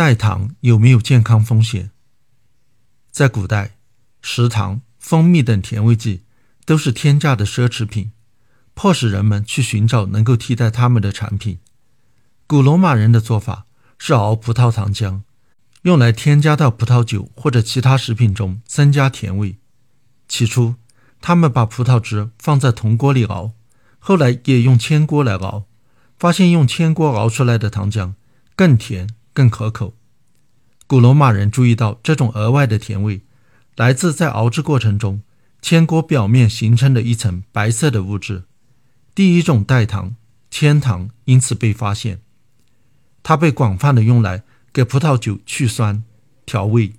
代糖有没有健康风险？在古代，食糖、蜂蜜等甜味剂都是天价的奢侈品，迫使人们去寻找能够替代它们的产品。古罗马人的做法是熬葡萄糖浆，用来添加到葡萄酒或者其他食品中，增加甜味。起初，他们把葡萄汁放在铜锅里熬，后来也用铅锅来熬，发现用铅锅熬出来的糖浆更甜、更可口。古罗马人注意到，这种额外的甜味来自在熬制过程中铅锅表面形成的一层白色的物质。第一种代糖——铅糖，因此被发现。它被广泛的用来给葡萄酒去酸、调味。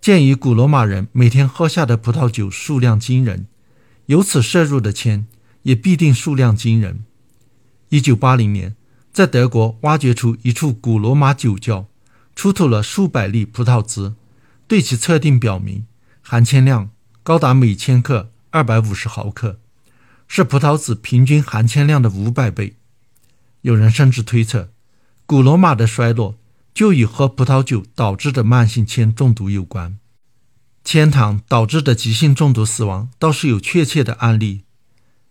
鉴于古罗马人每天喝下的葡萄酒数量惊人，由此摄入的铅也必定数量惊人。一九八零年，在德国挖掘出一处古罗马酒窖。出土了数百粒葡萄籽，对其测定表明含铅量高达每千克二百五十毫克，是葡萄籽平均含铅量的五百倍。有人甚至推测，古罗马的衰落就与喝葡萄酒导致的慢性铅中毒有关。铅糖导致的急性中毒死亡倒是有确切的案例。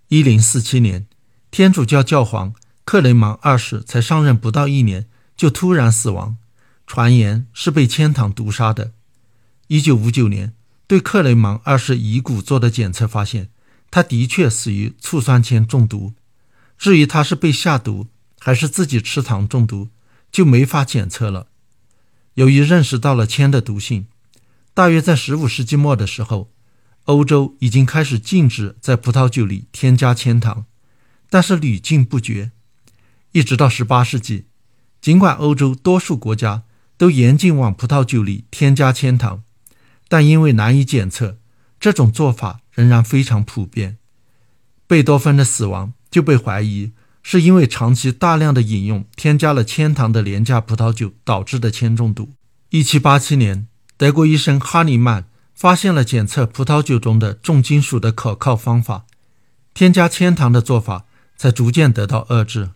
一零四七年，天主教教皇克雷芒二世才上任不到一年，就突然死亡。传言是被铅糖毒杀的。一九五九年，对克雷芒二世遗骨做的检测发现，他的确死于醋酸铅中毒。至于他是被下毒还是自己吃糖中毒，就没法检测了。由于认识到了铅的毒性，大约在十五世纪末的时候，欧洲已经开始禁止在葡萄酒里添加铅糖，但是屡禁不绝，一直到十八世纪，尽管欧洲多数国家。都严禁往葡萄酒里添加铅糖，但因为难以检测，这种做法仍然非常普遍。贝多芬的死亡就被怀疑是因为长期大量的饮用添加了铅糖的廉价葡萄酒导致的铅中毒。一七八七年，德国医生哈尼曼发现了检测葡萄酒中的重金属的可靠方法，添加铅糖的做法才逐渐得到遏制。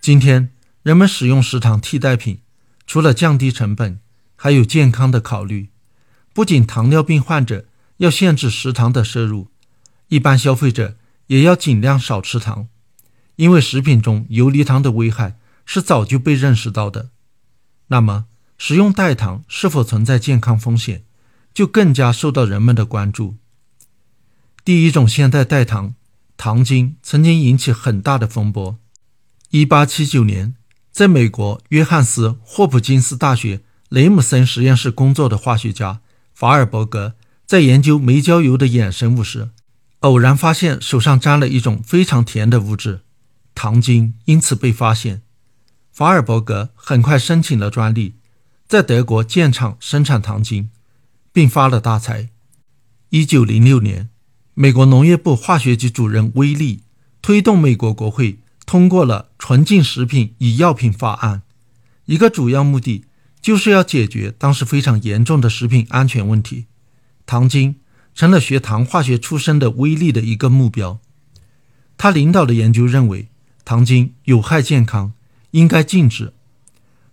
今天，人们使用食糖替代品。除了降低成本，还有健康的考虑。不仅糖尿病患者要限制食糖的摄入，一般消费者也要尽量少吃糖，因为食品中游离糖的危害是早就被认识到的。那么，食用代糖是否存在健康风险，就更加受到人们的关注。第一种现代代糖糖精曾经引起很大的风波。一八七九年。在美国约翰斯霍普金斯大学雷姆森实验室工作的化学家法尔伯格，在研究煤焦油的衍生物时，偶然发现手上沾了一种非常甜的物质——糖精，因此被发现。法尔伯格很快申请了专利，在德国建厂生产糖精，并发了大财。一九零六年，美国农业部化学局主任威利推动美国国会。通过了纯净食品与药品法案，一个主要目的就是要解决当时非常严重的食品安全问题。糖精成了学糖化学出身的威力的一个目标。他领导的研究认为糖精有害健康，应该禁止。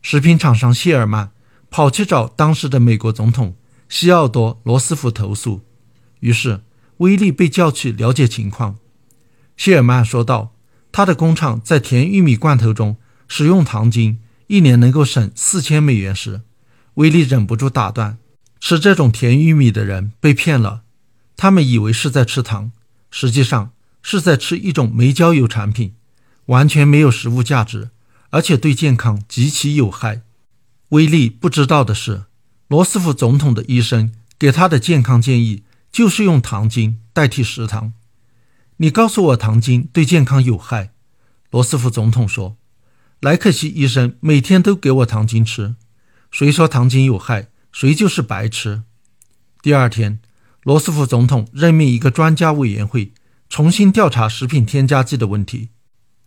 食品厂商谢尔曼跑去找当时的美国总统西奥多·罗斯福投诉，于是威利被叫去了解情况。谢尔曼说道。他的工厂在甜玉米罐头中使用糖精，一年能够省四千美元时，威利忍不住打断：“吃这种甜玉米的人被骗了，他们以为是在吃糖，实际上是在吃一种煤焦油产品，完全没有食物价值，而且对健康极其有害。”威利不知道的是，罗斯福总统的医生给他的健康建议就是用糖精代替食糖。你告诉我糖精对健康有害，罗斯福总统说。莱克西医生每天都给我糖精吃，谁说糖精有害，谁就是白痴。第二天，罗斯福总统任命一个专家委员会，重新调查食品添加剂的问题。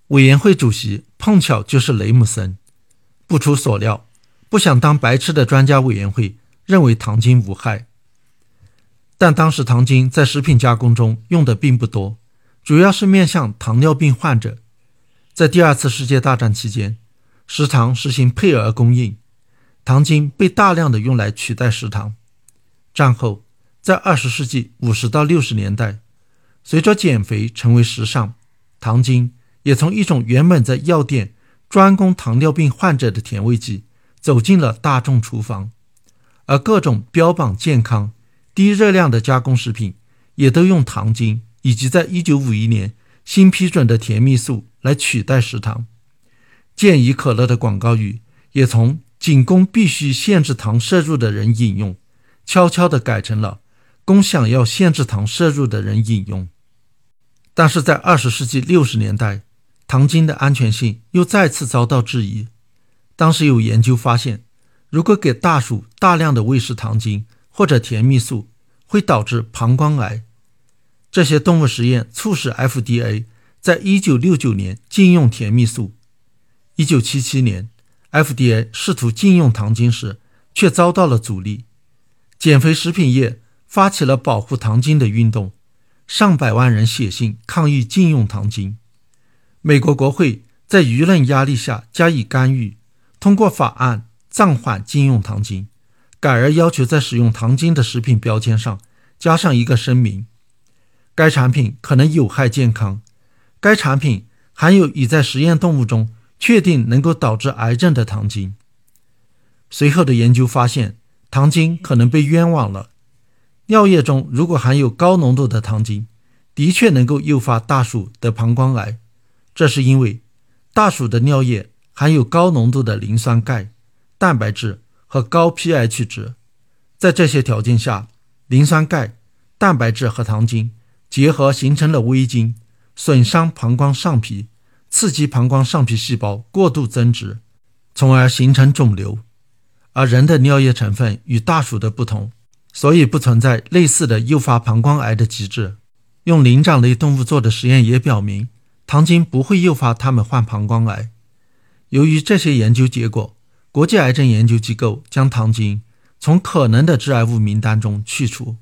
委员会主席碰巧就是雷姆森。不出所料，不想当白痴的专家委员会认为糖精无害，但当时糖精在食品加工中用的并不多。主要是面向糖尿病患者。在第二次世界大战期间，食糖实行配额供应，糖精被大量的用来取代食糖。战后，在二十世纪五十到六十年代，随着减肥成为时尚，糖精也从一种原本在药店专供糖尿病患者的甜味剂，走进了大众厨房。而各种标榜健康、低热量的加工食品，也都用糖精以及在一九五一年新批准的甜蜜素来取代食糖。健怡可乐的广告语也从“仅供必须限制糖摄入的人饮用”，悄悄地改成了“供想要限制糖摄入的人饮用”。但是在二十世纪六十年代，糖精的安全性又再次遭到质疑。当时有研究发现，如果给大鼠大量的喂食糖精或者甜蜜素，会导致膀胱癌。这些动物实验促使 FDA 在一九六九年禁用甜蜜素。一九七七年，FDA 试图禁用糖精时，却遭到了阻力。减肥食品业发起了保护糖精的运动，上百万人写信抗议禁用糖精。美国国会在舆论压力下加以干预，通过法案暂缓禁用糖精，改而要求在使用糖精的食品标签上加上一个声明：该产品可能有害健康，该产品含有已在实验动物中。确定能够导致癌症的糖精。随后的研究发现，糖精可能被冤枉了。尿液中如果含有高浓度的糖精，的确能够诱发大鼠得膀胱癌。这是因为大鼠的尿液含有高浓度的磷酸钙、蛋白质和高 pH 值。在这些条件下，磷酸钙、蛋白质和糖精结合形成了微晶，损伤膀胱上皮。刺激膀胱上皮细胞过度增殖，从而形成肿瘤。而人的尿液成分与大鼠的不同，所以不存在类似的诱发膀胱癌的机制。用灵长类动物做的实验也表明，糖精不会诱发它们患膀胱癌。由于这些研究结果，国际癌症研究机构将糖精从可能的致癌物名单中去除。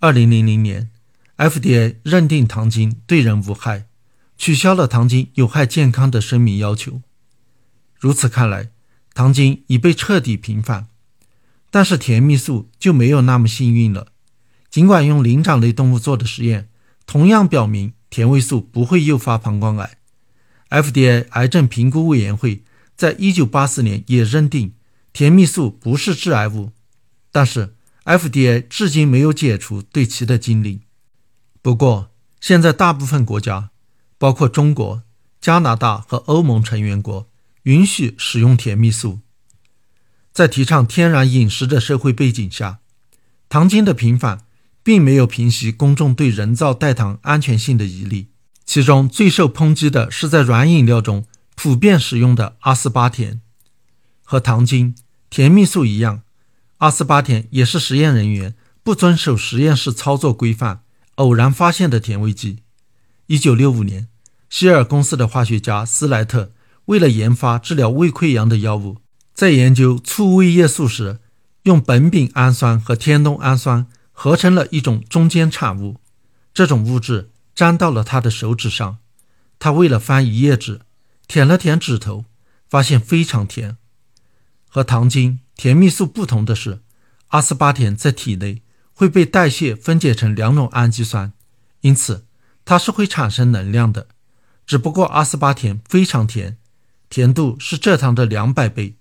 二零零零年，FDA 认定糖精对人无害。取消了糖精有害健康的声明要求。如此看来，糖精已被彻底平反。但是甜蜜素就没有那么幸运了。尽管用灵长类动物做的实验同样表明甜味素不会诱发膀胱癌，FDA 癌症评估委员会在一九八四年也认定甜蜜素不是致癌物，但是 FDA 至今没有解除对其的禁令。不过，现在大部分国家。包括中国、加拿大和欧盟成员国允许使用甜蜜素。在提倡天然饮食的社会背景下，糖精的平反并没有平息公众对人造代糖安全性的疑虑。其中最受抨击的是在软饮料中普遍使用的阿斯巴甜。和糖精、甜蜜素一样，阿斯巴甜也是实验人员不遵守实验室操作规范偶然发现的甜味剂。一九六五年。希尔公司的化学家斯莱特为了研发治疗胃溃疡的药物，在研究促胃液素时，用苯丙氨酸和天冬氨酸合成了一种中间产物。这种物质粘到了他的手指上，他为了翻一页纸，舔了舔指头，发现非常甜。和糖精、甜蜜素不同的是，阿斯巴甜在体内会被代谢分解成两种氨基酸，因此它是会产生能量的。只不过阿斯巴甜非常甜，甜度是蔗糖的两百倍，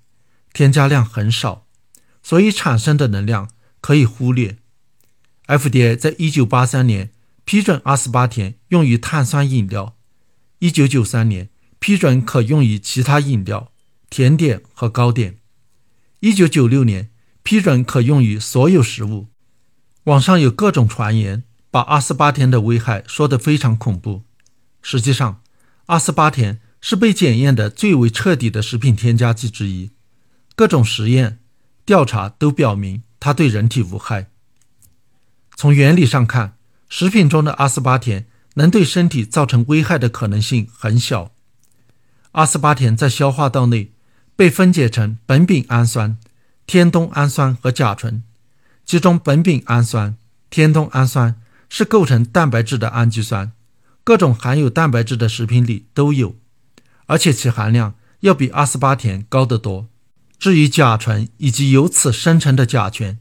添加量很少，所以产生的能量可以忽略。FDA 在一九八三年批准阿斯巴甜用于碳酸饮料，一九九三年批准可用于其他饮料、甜点和糕点，一九九六年批准可用于所有食物。网上有各种传言，把阿斯巴甜的危害说得非常恐怖，实际上。阿斯巴甜是被检验的最为彻底的食品添加剂之一，各种实验调查都表明它对人体无害。从原理上看，食品中的阿斯巴甜能对身体造成危害的可能性很小。阿斯巴甜在消化道内被分解成苯丙氨酸、天冬氨酸和甲醇，其中苯丙氨酸、天冬氨酸是构成蛋白质的氨基酸。各种含有蛋白质的食品里都有，而且其含量要比阿斯巴甜高得多。至于甲醇以及由此生成的甲醛，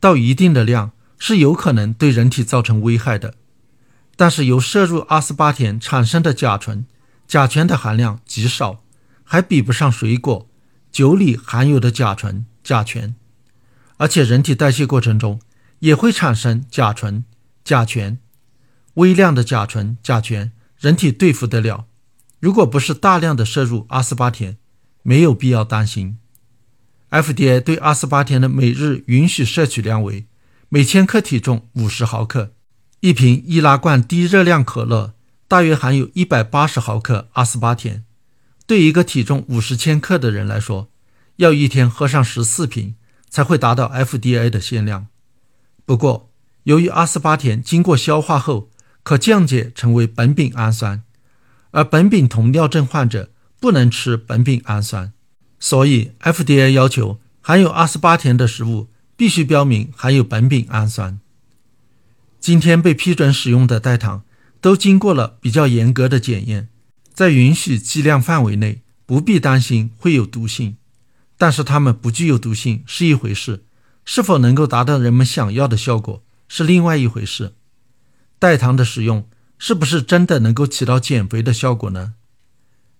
到一定的量是有可能对人体造成危害的。但是由摄入阿斯巴甜产生的甲醇、甲醛的含量极少，还比不上水果、酒里含有的甲醇、甲醛。而且人体代谢过程中也会产生甲醇、甲醛，微量的甲醇、甲醛，人体对付得了。如果不是大量的摄入阿斯巴甜，没有必要担心。FDA 对阿斯巴甜的每日允许摄取量为每千克体重五十毫克。一瓶易拉罐低热量可乐大约含有一百八十毫克阿斯巴甜。对一个体重五十千克的人来说，要一天喝上十四瓶才会达到 FDA 的限量。不过，由于阿斯巴甜经过消化后可降解成为苯丙氨酸，而苯丙酮尿症患者不能吃苯丙氨酸。所以，FDA 要求含有阿斯巴甜的食物必须标明含有苯丙氨酸。今天被批准使用的代糖都经过了比较严格的检验，在允许剂量范围内，不必担心会有毒性。但是它们不具有毒性是一回事，是否能够达到人们想要的效果是另外一回事。代糖的使用是不是真的能够起到减肥的效果呢？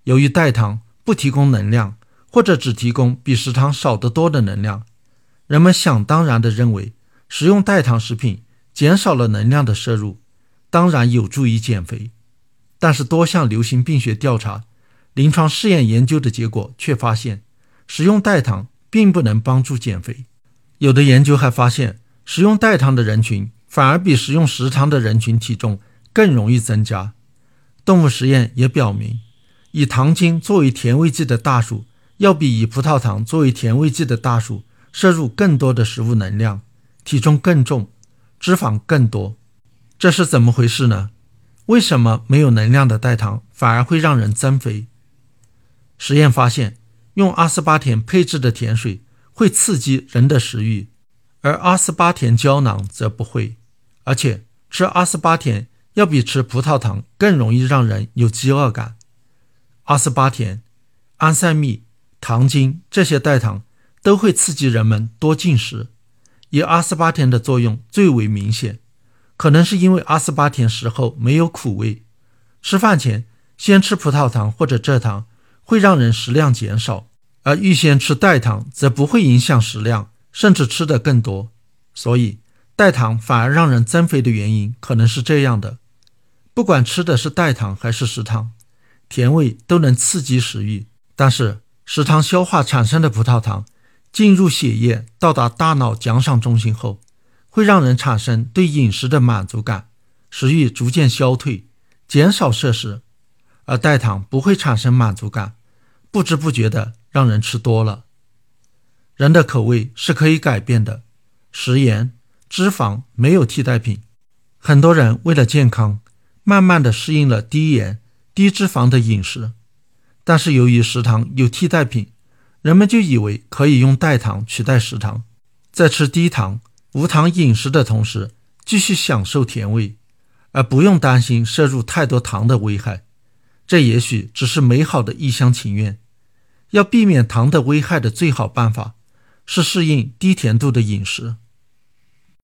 由于代糖不提供能量。或者只提供比食糖少得多的能量，人们想当然地认为食用代糖食品减少了能量的摄入，当然有助于减肥。但是多项流行病学调查、临床试验研究的结果却发现，食用代糖并不能帮助减肥。有的研究还发现，食用代糖的人群反而比食用食糖的人群体重更容易增加。动物实验也表明，以糖精作为甜味剂的大鼠。要比以葡萄糖作为甜味剂的大鼠摄入更多的食物能量，体重更重，脂肪更多，这是怎么回事呢？为什么没有能量的代糖反而会让人增肥？实验发现，用阿斯巴甜配制的甜水会刺激人的食欲，而阿斯巴甜胶囊则不会。而且吃阿斯巴甜要比吃葡萄糖更容易让人有饥饿感。阿斯巴甜、安赛蜜。糖精这些代糖都会刺激人们多进食，以阿斯巴甜的作用最为明显。可能是因为阿斯巴甜食后没有苦味，吃饭前先吃葡萄糖或者蔗糖会让人食量减少，而预先吃代糖则不会影响食量，甚至吃得更多。所以代糖反而让人增肥的原因可能是这样的：不管吃的是代糖还是食糖，甜味都能刺激食欲，但是。食糖消化产生的葡萄糖进入血液，到达大脑奖赏中心后，会让人产生对饮食的满足感，食欲逐渐消退，减少摄食；而代糖不会产生满足感，不知不觉的让人吃多了。人的口味是可以改变的，食盐、脂肪没有替代品。很多人为了健康，慢慢的适应了低盐、低脂肪的饮食。但是由于食糖有替代品，人们就以为可以用代糖取代食糖，在吃低糖、无糖饮食的同时，继续享受甜味，而不用担心摄入太多糖的危害。这也许只是美好的一厢情愿。要避免糖的危害的最好办法，是适应低甜度的饮食。